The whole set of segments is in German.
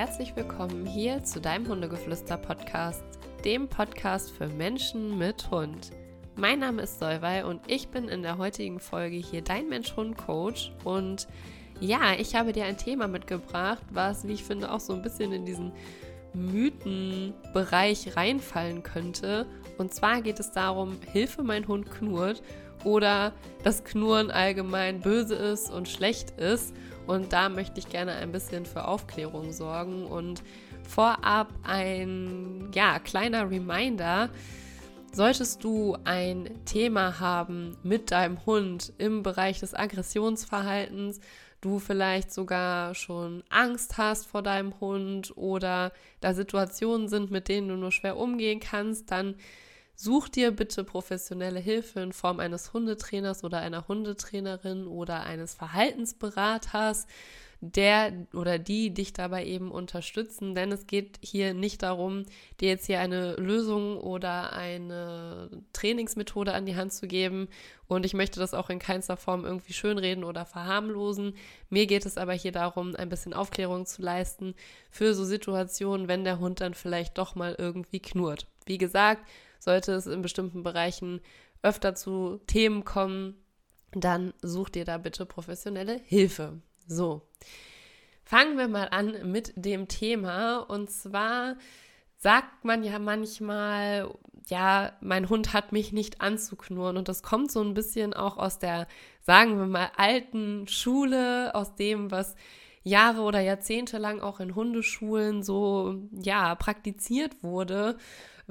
herzlich willkommen hier zu deinem Hundegeflüster-Podcast, dem Podcast für Menschen mit Hund. Mein Name ist Solvay und ich bin in der heutigen Folge hier dein Mensch-Hund-Coach. Und ja, ich habe dir ein Thema mitgebracht, was, wie ich finde, auch so ein bisschen in diesen Mythenbereich reinfallen könnte. Und zwar geht es darum, Hilfe, mein Hund knurrt oder dass Knurren allgemein böse ist und schlecht ist. Und da möchte ich gerne ein bisschen für Aufklärung sorgen und vorab ein ja, kleiner Reminder. Solltest du ein Thema haben mit deinem Hund im Bereich des Aggressionsverhaltens, du vielleicht sogar schon Angst hast vor deinem Hund oder da Situationen sind, mit denen du nur schwer umgehen kannst, dann Such dir bitte professionelle Hilfe in Form eines Hundetrainers oder einer Hundetrainerin oder eines Verhaltensberaters, der oder die dich dabei eben unterstützen, denn es geht hier nicht darum, dir jetzt hier eine Lösung oder eine Trainingsmethode an die Hand zu geben und ich möchte das auch in keinster Form irgendwie schönreden oder verharmlosen. Mir geht es aber hier darum, ein bisschen Aufklärung zu leisten für so Situationen, wenn der Hund dann vielleicht doch mal irgendwie knurrt. Wie gesagt, sollte es in bestimmten Bereichen öfter zu Themen kommen, dann such dir da bitte professionelle Hilfe. So, fangen wir mal an mit dem Thema. Und zwar sagt man ja manchmal, ja, mein Hund hat mich nicht anzuknurren. Und das kommt so ein bisschen auch aus der, sagen wir mal, alten Schule, aus dem, was Jahre oder Jahrzehnte lang auch in Hundeschulen so, ja, praktiziert wurde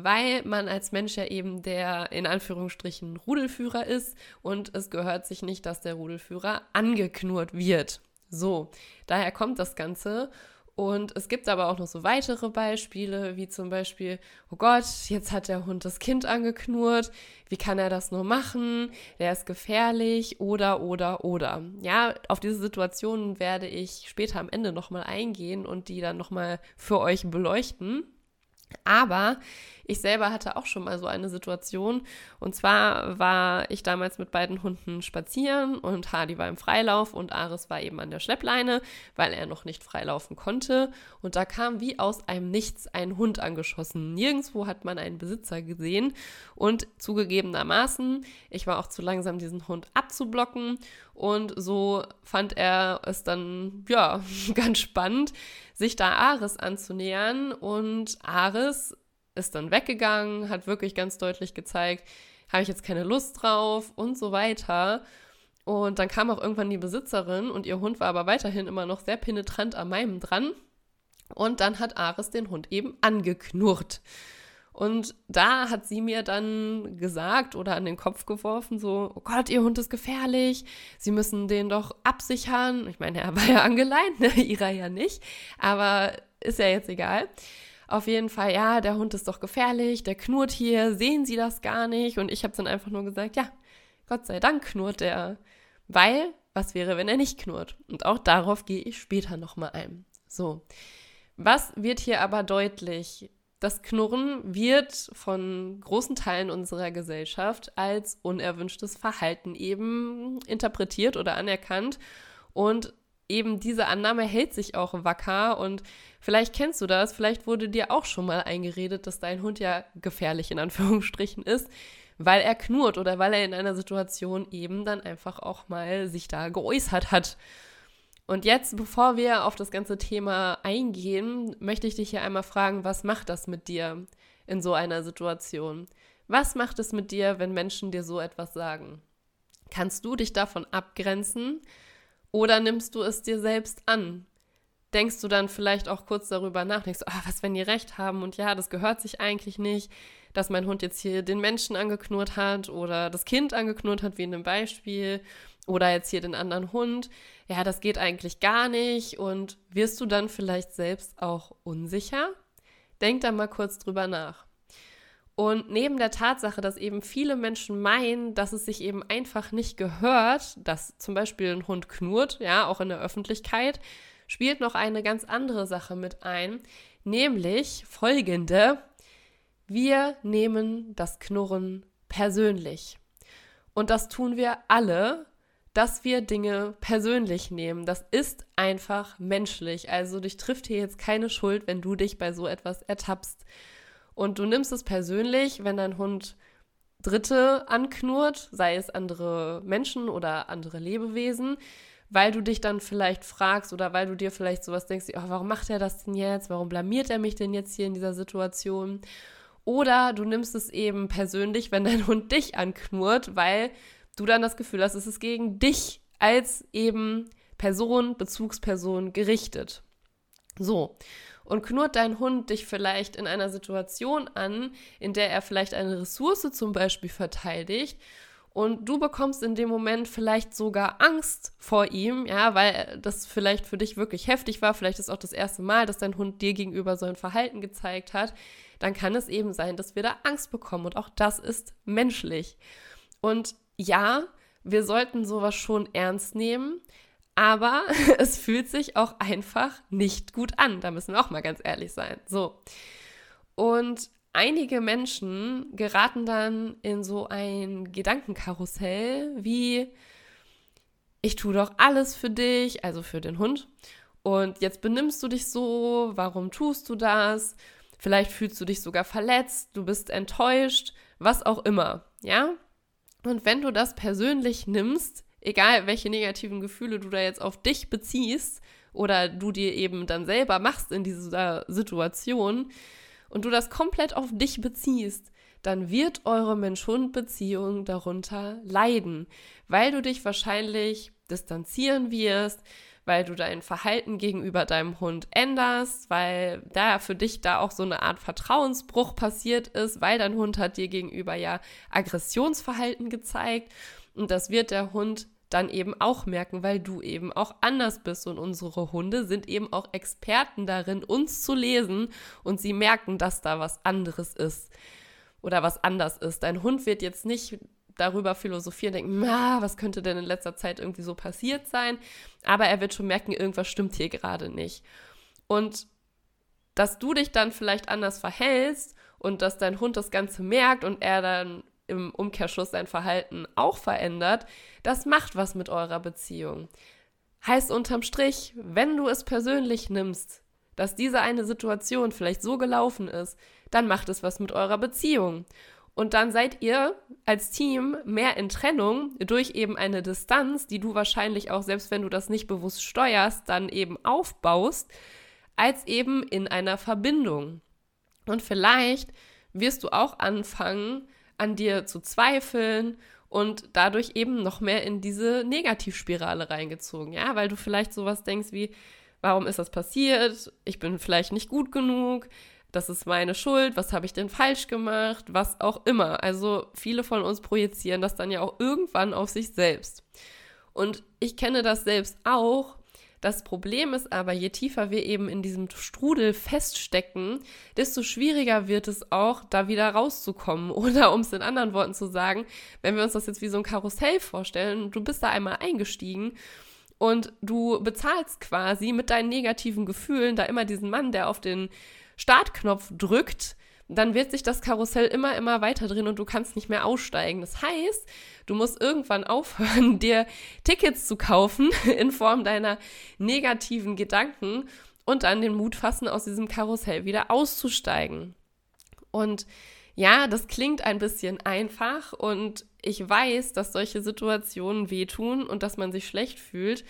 weil man als Mensch ja eben der in Anführungsstrichen Rudelführer ist und es gehört sich nicht, dass der Rudelführer angeknurrt wird. So, daher kommt das Ganze. Und es gibt aber auch noch so weitere Beispiele, wie zum Beispiel, oh Gott, jetzt hat der Hund das Kind angeknurrt, wie kann er das nur machen? Der ist gefährlich oder, oder, oder. Ja, auf diese Situationen werde ich später am Ende nochmal eingehen und die dann nochmal für euch beleuchten. Aber ich selber hatte auch schon mal so eine Situation. Und zwar war ich damals mit beiden Hunden spazieren und Hardy war im Freilauf und Aris war eben an der Schleppleine, weil er noch nicht freilaufen konnte. Und da kam wie aus einem Nichts ein Hund angeschossen. Nirgendwo hat man einen Besitzer gesehen. Und zugegebenermaßen, ich war auch zu langsam, diesen Hund abzublocken. Und so fand er es dann, ja, ganz spannend, sich da Aris anzunähern. Und Aris ist dann weggegangen, hat wirklich ganz deutlich gezeigt, habe ich jetzt keine Lust drauf und so weiter. Und dann kam auch irgendwann die Besitzerin und ihr Hund war aber weiterhin immer noch sehr penetrant an meinem dran. Und dann hat Ares den Hund eben angeknurrt. Und da hat sie mir dann gesagt oder an den Kopf geworfen, so, oh Gott, ihr Hund ist gefährlich, Sie müssen den doch absichern. Ich meine, er war ja angeleint, ne? ihrer ja nicht, aber ist ja jetzt egal. Auf jeden Fall, ja, der Hund ist doch gefährlich, der knurrt hier, sehen Sie das gar nicht? Und ich habe dann einfach nur gesagt, ja, Gott sei Dank knurrt der. Weil, was wäre, wenn er nicht knurrt? Und auch darauf gehe ich später nochmal ein. So. Was wird hier aber deutlich? Das Knurren wird von großen Teilen unserer Gesellschaft als unerwünschtes Verhalten eben interpretiert oder anerkannt. Und eben diese Annahme hält sich auch wacker und vielleicht kennst du das, vielleicht wurde dir auch schon mal eingeredet, dass dein Hund ja gefährlich in Anführungsstrichen ist, weil er knurrt oder weil er in einer Situation eben dann einfach auch mal sich da geäußert hat. Und jetzt, bevor wir auf das ganze Thema eingehen, möchte ich dich hier einmal fragen, was macht das mit dir in so einer Situation? Was macht es mit dir, wenn Menschen dir so etwas sagen? Kannst du dich davon abgrenzen? Oder nimmst du es dir selbst an? Denkst du dann vielleicht auch kurz darüber nach, denkst, oh, was, wenn die recht haben und ja, das gehört sich eigentlich nicht, dass mein Hund jetzt hier den Menschen angeknurrt hat oder das Kind angeknurrt hat, wie in dem Beispiel, oder jetzt hier den anderen Hund. Ja, das geht eigentlich gar nicht und wirst du dann vielleicht selbst auch unsicher? Denk da mal kurz drüber nach. Und neben der Tatsache, dass eben viele Menschen meinen, dass es sich eben einfach nicht gehört, dass zum Beispiel ein Hund knurrt, ja, auch in der Öffentlichkeit, spielt noch eine ganz andere Sache mit ein, nämlich folgende. Wir nehmen das Knurren persönlich. Und das tun wir alle, dass wir Dinge persönlich nehmen. Das ist einfach menschlich. Also dich trifft hier jetzt keine Schuld, wenn du dich bei so etwas ertappst. Und du nimmst es persönlich, wenn dein Hund Dritte anknurrt, sei es andere Menschen oder andere Lebewesen, weil du dich dann vielleicht fragst oder weil du dir vielleicht sowas denkst, oh, warum macht er das denn jetzt? Warum blamiert er mich denn jetzt hier in dieser Situation? Oder du nimmst es eben persönlich, wenn dein Hund dich anknurrt, weil du dann das Gefühl hast, es ist gegen dich als eben Person, Bezugsperson gerichtet. So. Und knurrt dein Hund dich vielleicht in einer Situation an, in der er vielleicht eine Ressource zum Beispiel verteidigt und du bekommst in dem Moment vielleicht sogar Angst vor ihm, ja, weil das vielleicht für dich wirklich heftig war, vielleicht ist auch das erste Mal, dass dein Hund dir gegenüber so ein Verhalten gezeigt hat, dann kann es eben sein, dass wir da Angst bekommen und auch das ist menschlich. Und ja, wir sollten sowas schon ernst nehmen, aber es fühlt sich auch einfach nicht gut an. Da müssen wir auch mal ganz ehrlich sein. So. Und einige Menschen geraten dann in so ein Gedankenkarussell wie ich tue doch alles für dich, also für den Hund. Und jetzt benimmst du dich so, warum tust du das? Vielleicht fühlst du dich sogar verletzt, du bist enttäuscht, was auch immer, ja? Und wenn du das persönlich nimmst, egal welche negativen Gefühle du da jetzt auf dich beziehst oder du dir eben dann selber machst in dieser Situation und du das komplett auf dich beziehst, dann wird eure Mensch-Hund-Beziehung darunter leiden, weil du dich wahrscheinlich distanzieren wirst, weil du dein Verhalten gegenüber deinem Hund änderst, weil da für dich da auch so eine Art Vertrauensbruch passiert ist, weil dein Hund hat dir gegenüber ja Aggressionsverhalten gezeigt und das wird der Hund dann eben auch merken, weil du eben auch anders bist. Und unsere Hunde sind eben auch Experten darin, uns zu lesen und sie merken, dass da was anderes ist oder was anders ist. Dein Hund wird jetzt nicht darüber philosophieren, denken, was könnte denn in letzter Zeit irgendwie so passiert sein? Aber er wird schon merken, irgendwas stimmt hier gerade nicht. Und dass du dich dann vielleicht anders verhältst und dass dein Hund das Ganze merkt und er dann im Umkehrschluss sein Verhalten auch verändert, das macht was mit eurer Beziehung. Heißt unterm Strich, wenn du es persönlich nimmst, dass diese eine Situation vielleicht so gelaufen ist, dann macht es was mit eurer Beziehung. Und dann seid ihr als Team mehr in Trennung durch eben eine Distanz, die du wahrscheinlich auch, selbst wenn du das nicht bewusst steuerst, dann eben aufbaust, als eben in einer Verbindung. Und vielleicht wirst du auch anfangen, an dir zu zweifeln und dadurch eben noch mehr in diese Negativspirale reingezogen, ja, weil du vielleicht sowas denkst wie, warum ist das passiert? Ich bin vielleicht nicht gut genug, das ist meine Schuld, was habe ich denn falsch gemacht, was auch immer. Also viele von uns projizieren das dann ja auch irgendwann auf sich selbst. Und ich kenne das selbst auch. Das Problem ist aber, je tiefer wir eben in diesem Strudel feststecken, desto schwieriger wird es auch, da wieder rauszukommen. Oder um es in anderen Worten zu sagen, wenn wir uns das jetzt wie so ein Karussell vorstellen, du bist da einmal eingestiegen und du bezahlst quasi mit deinen negativen Gefühlen da immer diesen Mann, der auf den Startknopf drückt, dann wird sich das Karussell immer, immer weiter drehen und du kannst nicht mehr aussteigen. Das heißt, du musst irgendwann aufhören, dir Tickets zu kaufen in Form deiner negativen Gedanken und dann den Mut fassen, aus diesem Karussell wieder auszusteigen. Und ja, das klingt ein bisschen einfach und ich weiß, dass solche Situationen wehtun und dass man sich schlecht fühlt.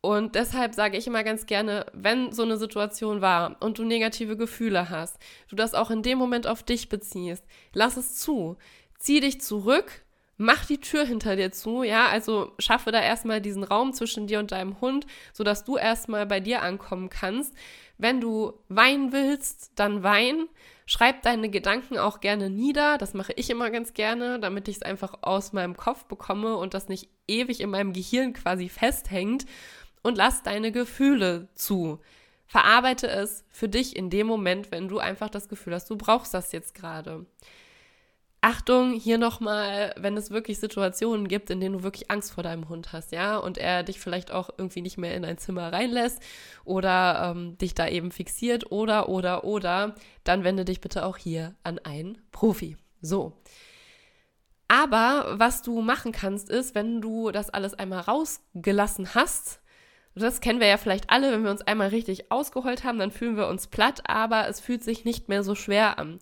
Und deshalb sage ich immer ganz gerne, wenn so eine Situation war und du negative Gefühle hast, du das auch in dem Moment auf dich beziehst, lass es zu. Zieh dich zurück, mach die Tür hinter dir zu, ja, also schaffe da erstmal diesen Raum zwischen dir und deinem Hund, sodass du erstmal bei dir ankommen kannst. Wenn du weinen willst, dann wein. Schreib deine Gedanken auch gerne nieder. Das mache ich immer ganz gerne, damit ich es einfach aus meinem Kopf bekomme und das nicht ewig in meinem Gehirn quasi festhängt und lass deine Gefühle zu. Verarbeite es für dich in dem Moment, wenn du einfach das Gefühl hast, du brauchst das jetzt gerade. Achtung, hier nochmal, wenn es wirklich Situationen gibt, in denen du wirklich Angst vor deinem Hund hast, ja, und er dich vielleicht auch irgendwie nicht mehr in ein Zimmer reinlässt oder ähm, dich da eben fixiert oder, oder, oder, dann wende dich bitte auch hier an einen Profi. So. Aber was du machen kannst, ist, wenn du das alles einmal rausgelassen hast, das kennen wir ja vielleicht alle, wenn wir uns einmal richtig ausgeheult haben, dann fühlen wir uns platt, aber es fühlt sich nicht mehr so schwer an.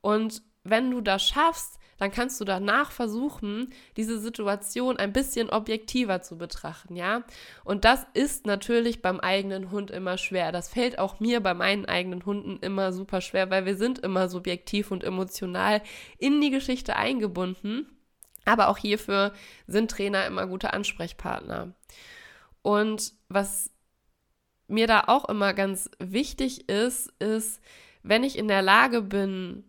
Und wenn du das schaffst, dann kannst du danach versuchen, diese Situation ein bisschen objektiver zu betrachten, ja? Und das ist natürlich beim eigenen Hund immer schwer. Das fällt auch mir bei meinen eigenen Hunden immer super schwer, weil wir sind immer subjektiv und emotional in die Geschichte eingebunden. Aber auch hierfür sind Trainer immer gute Ansprechpartner. Und was mir da auch immer ganz wichtig ist, ist, wenn ich in der Lage bin,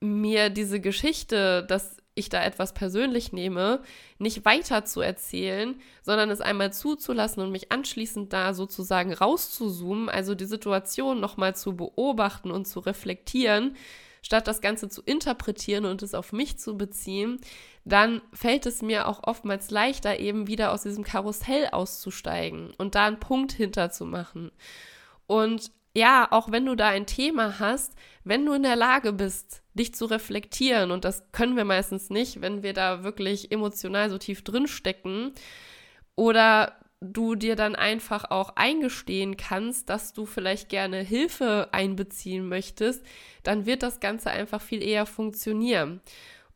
mir diese Geschichte, dass ich da etwas persönlich nehme, nicht weiter zu erzählen, sondern es einmal zuzulassen und mich anschließend da sozusagen rauszuzoomen, also die Situation nochmal zu beobachten und zu reflektieren, statt das Ganze zu interpretieren und es auf mich zu beziehen, dann fällt es mir auch oftmals leichter, eben wieder aus diesem Karussell auszusteigen und da einen Punkt hinterzumachen. Und ja, auch wenn du da ein Thema hast, wenn du in der Lage bist, dich zu reflektieren, und das können wir meistens nicht, wenn wir da wirklich emotional so tief drin stecken, oder du dir dann einfach auch eingestehen kannst, dass du vielleicht gerne Hilfe einbeziehen möchtest, dann wird das Ganze einfach viel eher funktionieren.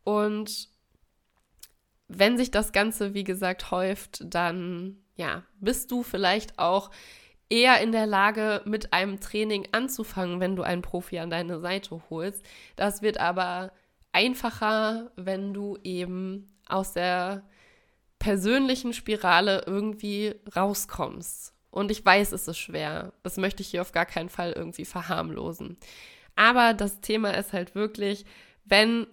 Und wenn sich das Ganze, wie gesagt, häuft, dann ja, bist du vielleicht auch eher in der Lage, mit einem Training anzufangen, wenn du einen Profi an deine Seite holst. Das wird aber einfacher, wenn du eben aus der persönlichen Spirale irgendwie rauskommst. Und ich weiß, es ist schwer. Das möchte ich hier auf gar keinen Fall irgendwie verharmlosen. Aber das Thema ist halt wirklich, wenn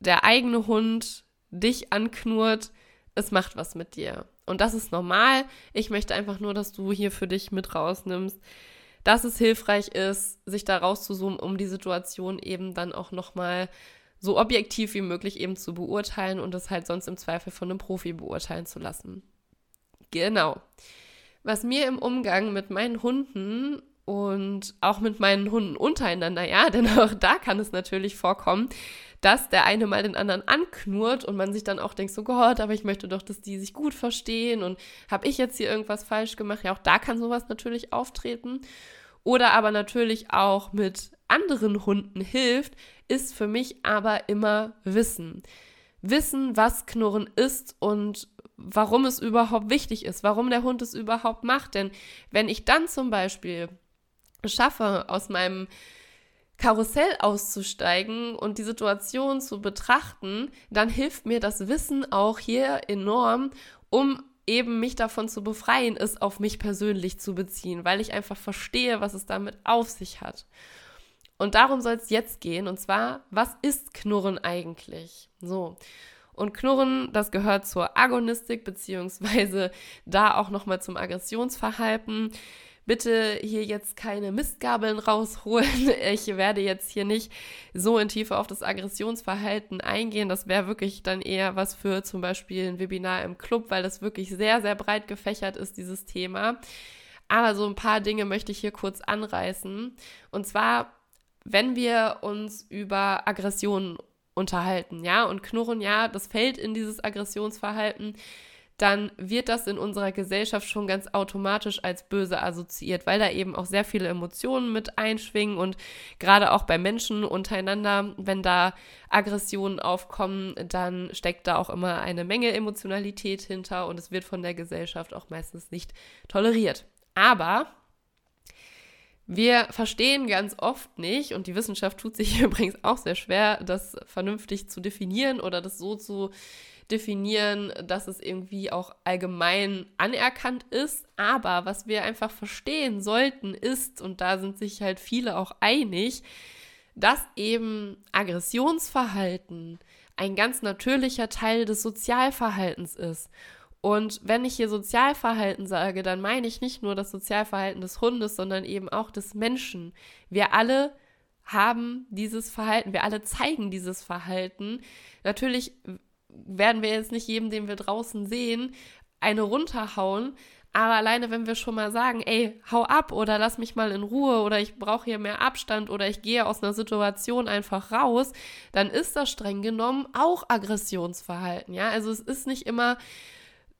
der eigene Hund dich anknurrt, es macht was mit dir. Und das ist normal. Ich möchte einfach nur, dass du hier für dich mit rausnimmst, dass es hilfreich ist, sich da rauszuzoomen, um die Situation eben dann auch nochmal so objektiv wie möglich eben zu beurteilen und es halt sonst im Zweifel von einem Profi beurteilen zu lassen. Genau. Was mir im Umgang mit meinen Hunden und auch mit meinen Hunden untereinander, ja, denn auch da kann es natürlich vorkommen, dass der eine mal den anderen anknurrt und man sich dann auch denkt, so Gott, aber ich möchte doch, dass die sich gut verstehen und habe ich jetzt hier irgendwas falsch gemacht? Ja, auch da kann sowas natürlich auftreten. Oder aber natürlich auch mit anderen Hunden hilft, ist für mich aber immer Wissen. Wissen, was Knurren ist und warum es überhaupt wichtig ist, warum der Hund es überhaupt macht. Denn wenn ich dann zum Beispiel schaffe, aus meinem Karussell auszusteigen und die Situation zu betrachten, dann hilft mir das Wissen auch hier enorm, um eben mich davon zu befreien, es auf mich persönlich zu beziehen, weil ich einfach verstehe, was es damit auf sich hat. Und darum soll es jetzt gehen, und zwar, was ist Knurren eigentlich? So. Und Knurren, das gehört zur Agonistik, beziehungsweise da auch nochmal zum Aggressionsverhalten bitte hier jetzt keine Mistgabeln rausholen. Ich werde jetzt hier nicht so in Tiefe auf das Aggressionsverhalten eingehen. Das wäre wirklich dann eher was für zum Beispiel ein Webinar im Club, weil das wirklich sehr, sehr breit gefächert ist, dieses Thema. Aber so ein paar Dinge möchte ich hier kurz anreißen. Und zwar, wenn wir uns über Aggressionen unterhalten, ja, und Knurren, ja, das fällt in dieses Aggressionsverhalten dann wird das in unserer Gesellschaft schon ganz automatisch als böse assoziiert, weil da eben auch sehr viele Emotionen mit einschwingen und gerade auch bei Menschen untereinander, wenn da Aggressionen aufkommen, dann steckt da auch immer eine Menge Emotionalität hinter und es wird von der Gesellschaft auch meistens nicht toleriert. Aber wir verstehen ganz oft nicht, und die Wissenschaft tut sich übrigens auch sehr schwer, das vernünftig zu definieren oder das so zu definieren, dass es irgendwie auch allgemein anerkannt ist. Aber was wir einfach verstehen sollten, ist, und da sind sich halt viele auch einig, dass eben Aggressionsverhalten ein ganz natürlicher Teil des Sozialverhaltens ist. Und wenn ich hier Sozialverhalten sage, dann meine ich nicht nur das Sozialverhalten des Hundes, sondern eben auch des Menschen. Wir alle haben dieses Verhalten, wir alle zeigen dieses Verhalten. Natürlich werden wir jetzt nicht jedem, den wir draußen sehen, eine runterhauen. Aber alleine, wenn wir schon mal sagen, ey, hau ab oder lass mich mal in Ruhe oder ich brauche hier mehr Abstand oder ich gehe aus einer Situation einfach raus, dann ist das streng genommen auch Aggressionsverhalten. Ja, also es ist nicht immer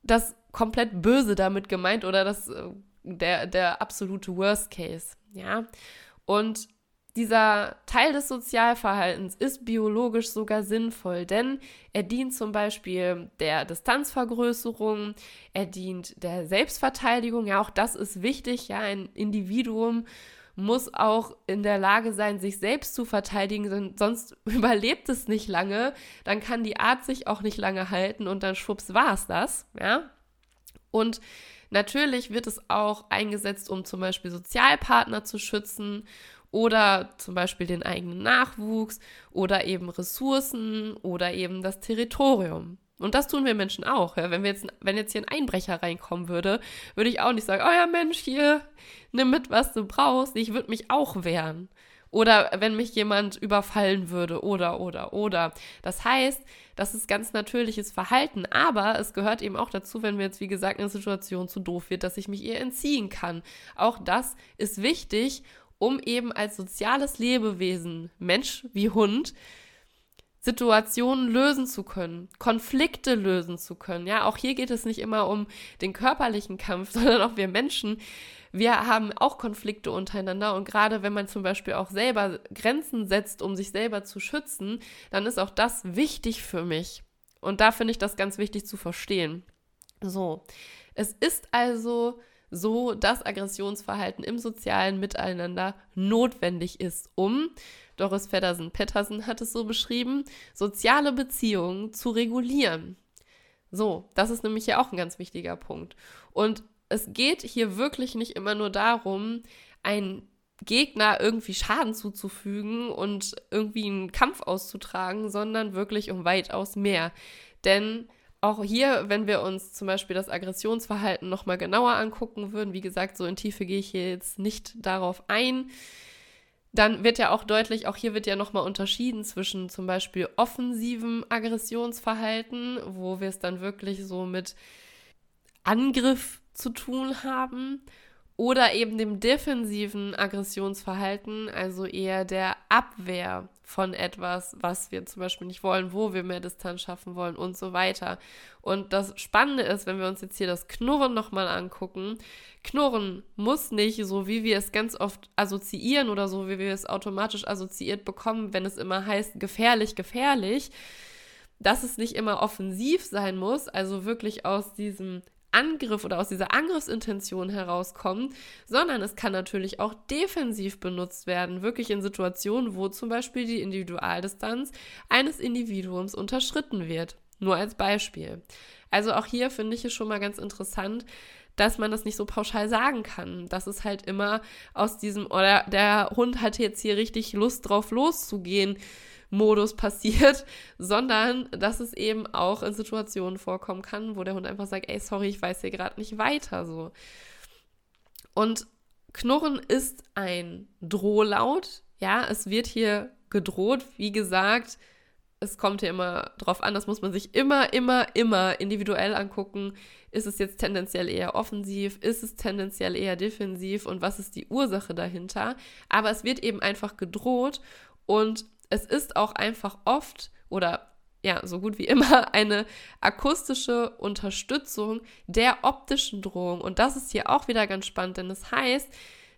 das komplett Böse damit gemeint oder das, äh, der, der absolute Worst Case. Ja, und dieser Teil des Sozialverhaltens ist biologisch sogar sinnvoll, denn er dient zum Beispiel der Distanzvergrößerung, er dient der Selbstverteidigung, ja, auch das ist wichtig, ja, ein Individuum muss auch in der Lage sein, sich selbst zu verteidigen, sonst überlebt es nicht lange, dann kann die Art sich auch nicht lange halten und dann schwupps war es das, ja. Und natürlich wird es auch eingesetzt, um zum Beispiel Sozialpartner zu schützen oder zum Beispiel den eigenen Nachwuchs oder eben Ressourcen oder eben das Territorium. Und das tun wir Menschen auch. Ja? Wenn, wir jetzt, wenn jetzt hier ein Einbrecher reinkommen würde, würde ich auch nicht sagen, oh ja Mensch, hier, nimm mit, was du brauchst. Ich würde mich auch wehren. Oder wenn mich jemand überfallen würde, oder, oder, oder. Das heißt, das ist ganz natürliches Verhalten, aber es gehört eben auch dazu, wenn mir jetzt, wie gesagt, eine Situation zu doof wird, dass ich mich ihr entziehen kann. Auch das ist wichtig um eben als soziales Lebewesen, Mensch wie Hund, Situationen lösen zu können, Konflikte lösen zu können. Ja, auch hier geht es nicht immer um den körperlichen Kampf, sondern auch wir Menschen. Wir haben auch Konflikte untereinander und gerade wenn man zum Beispiel auch selber Grenzen setzt, um sich selber zu schützen, dann ist auch das wichtig für mich. Und da finde ich das ganz wichtig zu verstehen. So, es ist also so dass Aggressionsverhalten im sozialen Miteinander notwendig ist, um, Doris Feddersen-Pettersen hat es so beschrieben, soziale Beziehungen zu regulieren. So, das ist nämlich ja auch ein ganz wichtiger Punkt. Und es geht hier wirklich nicht immer nur darum, einen Gegner irgendwie Schaden zuzufügen und irgendwie einen Kampf auszutragen, sondern wirklich um weitaus mehr. Denn auch hier, wenn wir uns zum Beispiel das Aggressionsverhalten nochmal genauer angucken würden, wie gesagt, so in Tiefe gehe ich hier jetzt nicht darauf ein, dann wird ja auch deutlich, auch hier wird ja nochmal unterschieden zwischen zum Beispiel offensivem Aggressionsverhalten, wo wir es dann wirklich so mit Angriff zu tun haben, oder eben dem defensiven Aggressionsverhalten, also eher der Abwehr von etwas, was wir zum Beispiel nicht wollen, wo wir mehr Distanz schaffen wollen und so weiter. Und das Spannende ist, wenn wir uns jetzt hier das Knurren nochmal angucken, Knurren muss nicht, so wie wir es ganz oft assoziieren oder so wie wir es automatisch assoziiert bekommen, wenn es immer heißt gefährlich, gefährlich, dass es nicht immer offensiv sein muss, also wirklich aus diesem Angriff oder aus dieser Angriffsintention herauskommen, sondern es kann natürlich auch defensiv benutzt werden, wirklich in Situationen, wo zum Beispiel die Individualdistanz eines Individuums unterschritten wird. Nur als Beispiel. Also auch hier finde ich es schon mal ganz interessant, dass man das nicht so pauschal sagen kann. Das ist halt immer aus diesem, oder der Hund hat jetzt hier richtig Lust drauf loszugehen Modus passiert, sondern dass es eben auch in Situationen vorkommen kann, wo der Hund einfach sagt, ey, sorry, ich weiß hier gerade nicht weiter so. Und Knurren ist ein Drohlaut, ja, es wird hier gedroht, wie gesagt, es kommt hier immer drauf an, das muss man sich immer, immer, immer individuell angucken. Ist es jetzt tendenziell eher offensiv? Ist es tendenziell eher defensiv? Und was ist die Ursache dahinter? Aber es wird eben einfach gedroht und es ist auch einfach oft oder ja, so gut wie immer eine akustische Unterstützung der optischen Drohung. Und das ist hier auch wieder ganz spannend, denn das heißt,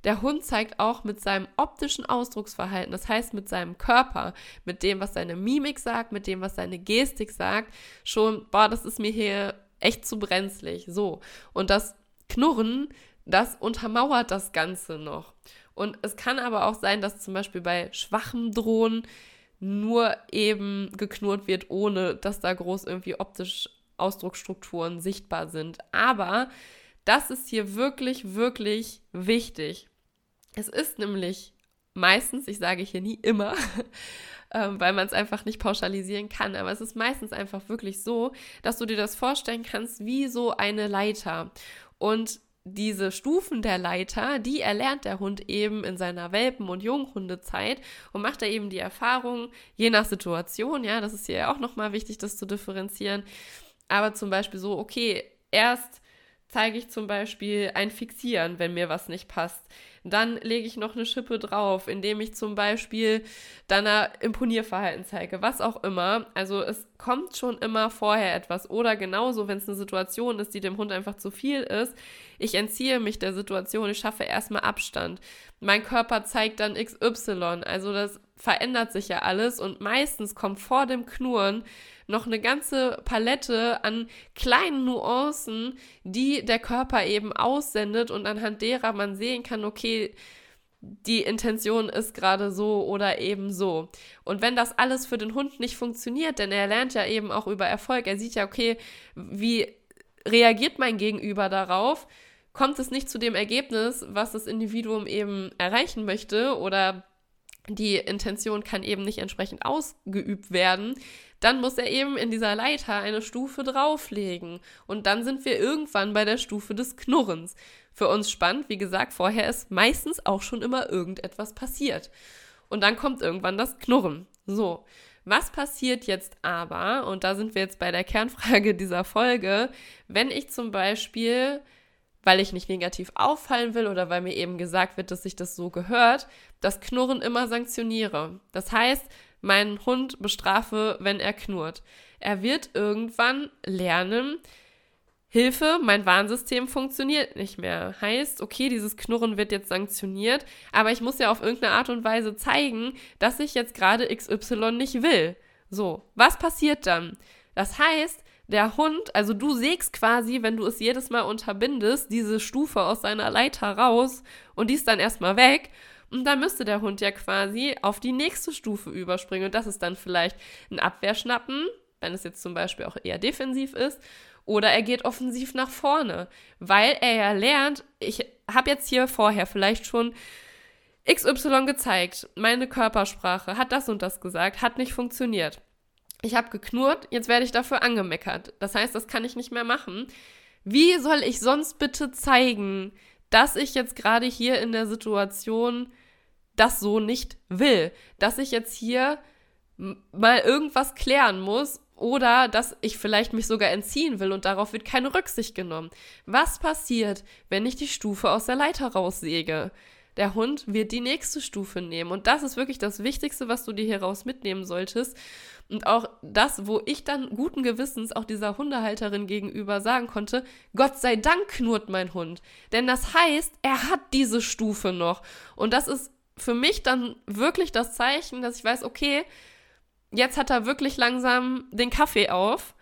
der Hund zeigt auch mit seinem optischen Ausdrucksverhalten, das heißt mit seinem Körper, mit dem, was seine Mimik sagt, mit dem, was seine Gestik sagt, schon, boah, das ist mir hier echt zu brenzlig. So. Und das Knurren, das untermauert das Ganze noch. Und es kann aber auch sein, dass zum Beispiel bei schwachem Drohnen nur eben geknurrt wird, ohne dass da groß irgendwie optisch Ausdrucksstrukturen sichtbar sind. Aber das ist hier wirklich, wirklich wichtig. Es ist nämlich meistens, ich sage hier nie immer, ähm, weil man es einfach nicht pauschalisieren kann, aber es ist meistens einfach wirklich so, dass du dir das vorstellen kannst wie so eine Leiter. Und diese Stufen der Leiter, die erlernt der Hund eben in seiner Welpen- und Junghundezeit und macht da eben die Erfahrung, je nach Situation, ja, das ist hier auch nochmal wichtig, das zu differenzieren, aber zum Beispiel so, okay, erst zeige ich zum Beispiel ein Fixieren, wenn mir was nicht passt. Dann lege ich noch eine Schippe drauf, indem ich zum Beispiel ein Imponierverhalten zeige, was auch immer. Also es kommt schon immer vorher etwas. Oder genauso, wenn es eine Situation ist, die dem Hund einfach zu viel ist, ich entziehe mich der Situation, ich schaffe erstmal Abstand. Mein Körper zeigt dann XY. Also das verändert sich ja alles und meistens kommt vor dem Knurren noch eine ganze Palette an kleinen Nuancen, die der Körper eben aussendet und anhand derer man sehen kann, okay, die Intention ist gerade so oder eben so. Und wenn das alles für den Hund nicht funktioniert, denn er lernt ja eben auch über Erfolg, er sieht ja, okay, wie reagiert mein Gegenüber darauf? Kommt es nicht zu dem Ergebnis, was das Individuum eben erreichen möchte oder die Intention kann eben nicht entsprechend ausgeübt werden, dann muss er eben in dieser Leiter eine Stufe drauflegen. Und dann sind wir irgendwann bei der Stufe des Knurrens. Für uns spannend, wie gesagt, vorher ist meistens auch schon immer irgendetwas passiert. Und dann kommt irgendwann das Knurren. So. Was passiert jetzt aber, und da sind wir jetzt bei der Kernfrage dieser Folge, wenn ich zum Beispiel, weil ich nicht negativ auffallen will oder weil mir eben gesagt wird, dass sich das so gehört, das Knurren immer sanktioniere. Das heißt, meinen Hund bestrafe, wenn er knurrt. Er wird irgendwann lernen, Hilfe, mein Warnsystem funktioniert nicht mehr. Heißt, okay, dieses Knurren wird jetzt sanktioniert, aber ich muss ja auf irgendeine Art und Weise zeigen, dass ich jetzt gerade XY nicht will. So, was passiert dann? Das heißt, der Hund, also du sägst quasi, wenn du es jedes Mal unterbindest, diese Stufe aus seiner Leiter raus und die ist dann erstmal weg und dann müsste der Hund ja quasi auf die nächste Stufe überspringen. Und das ist dann vielleicht ein Abwehrschnappen, wenn es jetzt zum Beispiel auch eher defensiv ist. Oder er geht offensiv nach vorne, weil er ja lernt, ich habe jetzt hier vorher vielleicht schon XY gezeigt, meine Körpersprache hat das und das gesagt, hat nicht funktioniert. Ich habe geknurrt, jetzt werde ich dafür angemeckert. Das heißt, das kann ich nicht mehr machen. Wie soll ich sonst bitte zeigen, dass ich jetzt gerade hier in der Situation das so nicht will. Dass ich jetzt hier mal irgendwas klären muss oder dass ich vielleicht mich sogar entziehen will und darauf wird keine Rücksicht genommen. Was passiert, wenn ich die Stufe aus der Leiter raussäge? Der Hund wird die nächste Stufe nehmen. Und das ist wirklich das Wichtigste, was du dir hieraus mitnehmen solltest. Und auch das, wo ich dann guten Gewissens auch dieser Hundehalterin gegenüber sagen konnte, Gott sei Dank knurrt mein Hund. Denn das heißt, er hat diese Stufe noch. Und das ist für mich dann wirklich das Zeichen, dass ich weiß, okay, jetzt hat er wirklich langsam den Kaffee auf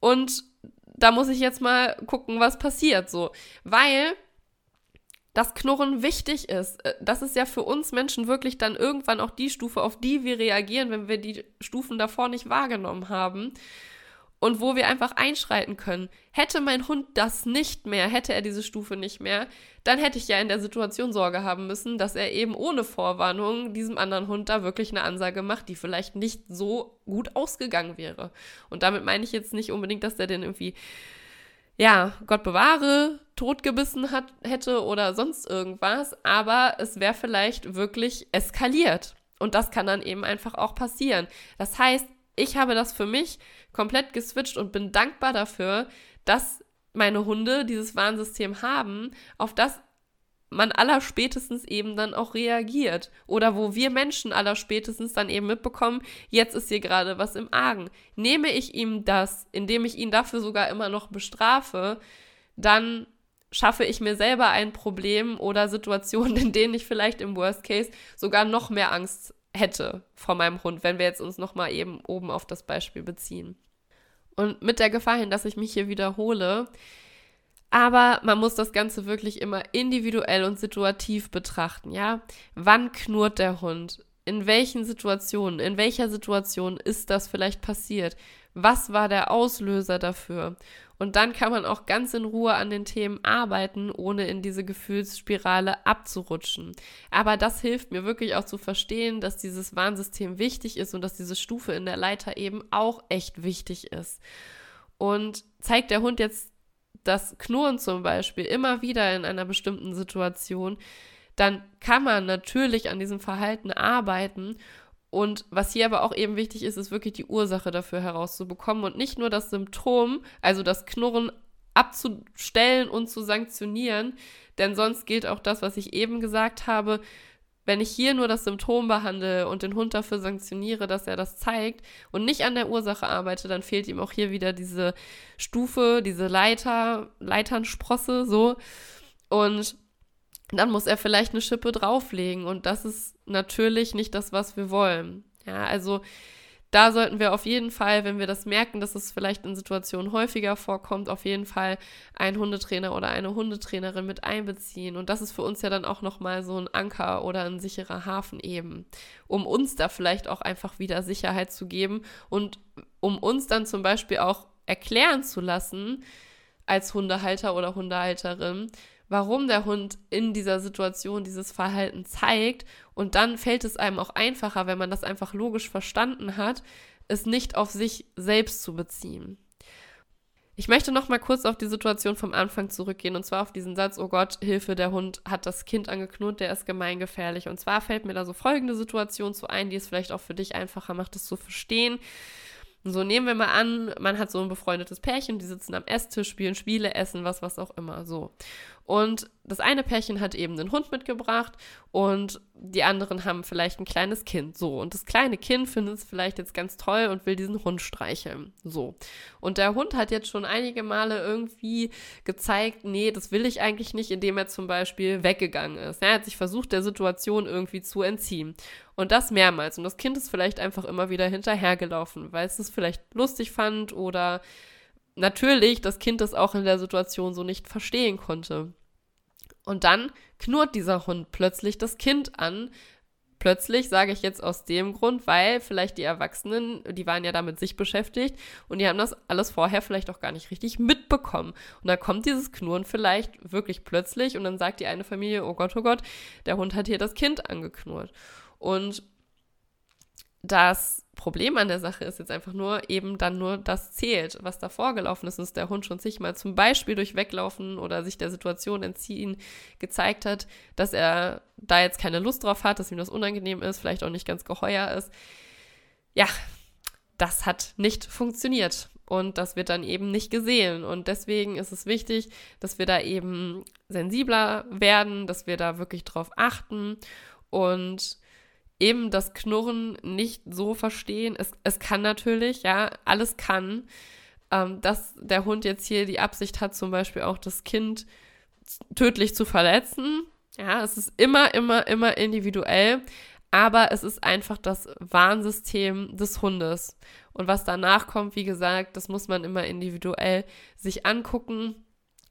und da muss ich jetzt mal gucken, was passiert so, weil das Knurren wichtig ist. Äh, das ist ja für uns Menschen wirklich dann irgendwann auch die Stufe, auf die wir reagieren, wenn wir die Stufen davor nicht wahrgenommen haben und wo wir einfach einschreiten können. Hätte mein Hund das nicht mehr, hätte er diese Stufe nicht mehr, dann hätte ich ja in der Situation Sorge haben müssen, dass er eben ohne Vorwarnung diesem anderen Hund da wirklich eine Ansage macht, die vielleicht nicht so gut ausgegangen wäre. Und damit meine ich jetzt nicht unbedingt, dass der den irgendwie, ja, Gott bewahre, totgebissen hat, hätte oder sonst irgendwas, aber es wäre vielleicht wirklich eskaliert. Und das kann dann eben einfach auch passieren. Das heißt, ich habe das für mich komplett geswitcht und bin dankbar dafür, dass meine Hunde dieses Warnsystem haben, auf das man allerspätestens eben dann auch reagiert. Oder wo wir Menschen allerspätestens dann eben mitbekommen, jetzt ist hier gerade was im Argen. Nehme ich ihm das, indem ich ihn dafür sogar immer noch bestrafe, dann schaffe ich mir selber ein Problem oder Situationen, in denen ich vielleicht im Worst Case sogar noch mehr Angst hätte vor meinem Hund, wenn wir jetzt uns nochmal eben oben auf das Beispiel beziehen. Und mit der Gefahr hin, dass ich mich hier wiederhole, aber man muss das Ganze wirklich immer individuell und situativ betrachten, ja? Wann knurrt der Hund? In welchen Situationen, in welcher Situation ist das vielleicht passiert? Was war der Auslöser dafür? Und dann kann man auch ganz in Ruhe an den Themen arbeiten, ohne in diese Gefühlsspirale abzurutschen. Aber das hilft mir wirklich auch zu verstehen, dass dieses Warnsystem wichtig ist und dass diese Stufe in der Leiter eben auch echt wichtig ist. Und zeigt der Hund jetzt das Knurren zum Beispiel immer wieder in einer bestimmten Situation, dann kann man natürlich an diesem Verhalten arbeiten und was hier aber auch eben wichtig ist, ist wirklich die Ursache dafür herauszubekommen und nicht nur das Symptom, also das Knurren abzustellen und zu sanktionieren. Denn sonst gilt auch das, was ich eben gesagt habe. Wenn ich hier nur das Symptom behandle und den Hund dafür sanktioniere, dass er das zeigt und nicht an der Ursache arbeite, dann fehlt ihm auch hier wieder diese Stufe, diese Leiter, Leiternsprosse, so. Und dann muss er vielleicht eine Schippe drauflegen. Und das ist natürlich nicht das, was wir wollen. Ja, also da sollten wir auf jeden Fall, wenn wir das merken, dass es vielleicht in Situationen häufiger vorkommt, auf jeden Fall einen Hundetrainer oder eine Hundetrainerin mit einbeziehen. Und das ist für uns ja dann auch nochmal so ein Anker oder ein sicherer Hafen eben, um uns da vielleicht auch einfach wieder Sicherheit zu geben und um uns dann zum Beispiel auch erklären zu lassen, als Hundehalter oder Hundehalterin, warum der Hund in dieser Situation dieses Verhalten zeigt. Und dann fällt es einem auch einfacher, wenn man das einfach logisch verstanden hat, es nicht auf sich selbst zu beziehen. Ich möchte noch mal kurz auf die Situation vom Anfang zurückgehen und zwar auf diesen Satz: Oh Gott, Hilfe, der Hund hat das Kind angeknurrt, der ist gemeingefährlich. Und zwar fällt mir da so folgende Situation zu ein, die es vielleicht auch für dich einfacher macht, das zu verstehen. So nehmen wir mal an, man hat so ein befreundetes Pärchen, die sitzen am Esstisch, spielen Spiele, essen was, was auch immer. So. Und das eine Pärchen hat eben einen Hund mitgebracht und die anderen haben vielleicht ein kleines Kind. So. Und das kleine Kind findet es vielleicht jetzt ganz toll und will diesen Hund streicheln. So. Und der Hund hat jetzt schon einige Male irgendwie gezeigt, nee, das will ich eigentlich nicht, indem er zum Beispiel weggegangen ist. Er hat sich versucht, der Situation irgendwie zu entziehen. Und das mehrmals. Und das Kind ist vielleicht einfach immer wieder hinterhergelaufen, weil es es vielleicht lustig fand oder natürlich das Kind das auch in der Situation so nicht verstehen konnte. Und dann knurrt dieser Hund plötzlich das Kind an. Plötzlich sage ich jetzt aus dem Grund, weil vielleicht die Erwachsenen, die waren ja damit sich beschäftigt und die haben das alles vorher vielleicht auch gar nicht richtig mitbekommen. Und da kommt dieses Knurren vielleicht wirklich plötzlich und dann sagt die eine Familie, oh Gott, oh Gott, der Hund hat hier das Kind angeknurrt. Und das Problem an der Sache ist jetzt einfach nur, eben dann nur das zählt, was da vorgelaufen ist, und der Hund schon sich mal zum Beispiel durch Weglaufen oder sich der Situation entziehen gezeigt hat, dass er da jetzt keine Lust drauf hat, dass ihm das unangenehm ist, vielleicht auch nicht ganz geheuer ist. Ja, das hat nicht funktioniert und das wird dann eben nicht gesehen. Und deswegen ist es wichtig, dass wir da eben sensibler werden, dass wir da wirklich drauf achten und eben das Knurren nicht so verstehen. Es, es kann natürlich, ja, alles kann. Ähm, dass der Hund jetzt hier die Absicht hat, zum Beispiel auch das Kind tödlich zu verletzen. Ja, es ist immer, immer, immer individuell. Aber es ist einfach das Warnsystem des Hundes. Und was danach kommt, wie gesagt, das muss man immer individuell sich angucken.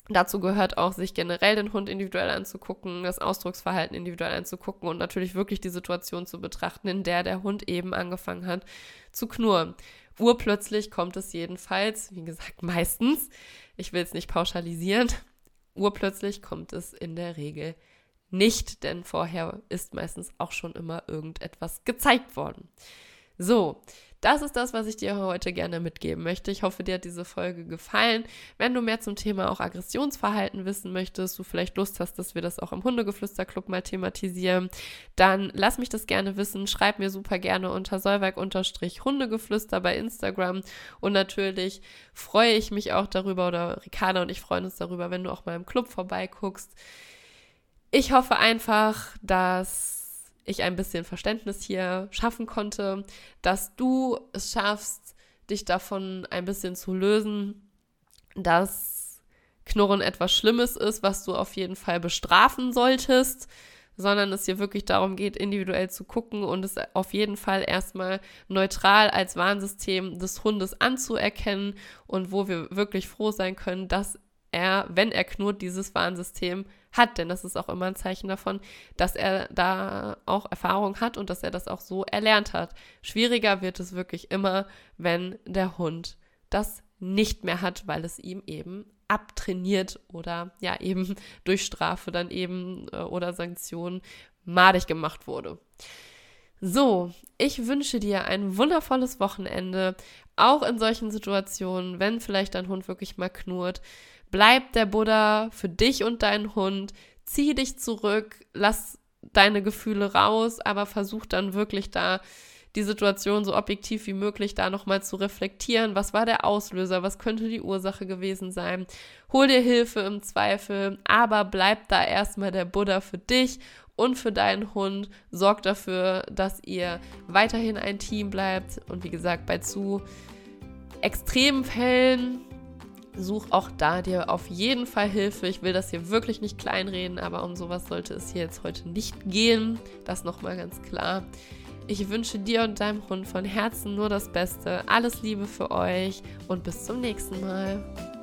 Dazu gehört auch, sich generell den Hund individuell anzugucken, das Ausdrucksverhalten individuell anzugucken und natürlich wirklich die Situation zu betrachten, in der der Hund eben angefangen hat zu knurren. Urplötzlich kommt es jedenfalls, wie gesagt, meistens, ich will es nicht pauschalisieren, urplötzlich kommt es in der Regel nicht, denn vorher ist meistens auch schon immer irgendetwas gezeigt worden. So, das ist das, was ich dir heute gerne mitgeben möchte. Ich hoffe, dir hat diese Folge gefallen. Wenn du mehr zum Thema auch Aggressionsverhalten wissen möchtest, du vielleicht Lust hast, dass wir das auch im Hundegeflüsterclub mal thematisieren, dann lass mich das gerne wissen. Schreib mir super gerne unter Solveig-Hundegeflüster bei Instagram. Und natürlich freue ich mich auch darüber, oder Ricarda und ich freuen uns darüber, wenn du auch mal im Club vorbeiguckst. Ich hoffe einfach, dass ich ein bisschen Verständnis hier schaffen konnte, dass du es schaffst, dich davon ein bisschen zu lösen, dass Knurren etwas Schlimmes ist, was du auf jeden Fall bestrafen solltest, sondern es hier wirklich darum geht, individuell zu gucken und es auf jeden Fall erstmal neutral als Warnsystem des Hundes anzuerkennen und wo wir wirklich froh sein können, dass er, wenn er knurrt, dieses Warnsystem hat. Denn das ist auch immer ein Zeichen davon, dass er da auch Erfahrung hat und dass er das auch so erlernt hat. Schwieriger wird es wirklich immer, wenn der Hund das nicht mehr hat, weil es ihm eben abtrainiert oder ja eben durch Strafe dann eben äh, oder Sanktionen madig gemacht wurde. So, ich wünsche dir ein wundervolles Wochenende, auch in solchen Situationen, wenn vielleicht dein Hund wirklich mal knurrt. Bleib der Buddha für dich und deinen Hund. Zieh dich zurück, lass deine Gefühle raus, aber versuch dann wirklich da die Situation so objektiv wie möglich da nochmal zu reflektieren. Was war der Auslöser? Was könnte die Ursache gewesen sein? Hol dir Hilfe im Zweifel, aber bleib da erstmal der Buddha für dich und für deinen Hund. Sorg dafür, dass ihr weiterhin ein Team bleibt. Und wie gesagt, bei zu extremen Fällen such auch da dir auf jeden Fall Hilfe. Ich will das hier wirklich nicht kleinreden, aber um sowas sollte es hier jetzt heute nicht gehen. Das nochmal ganz klar. Ich wünsche dir und deinem Hund von Herzen nur das Beste. Alles Liebe für euch und bis zum nächsten Mal.